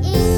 for.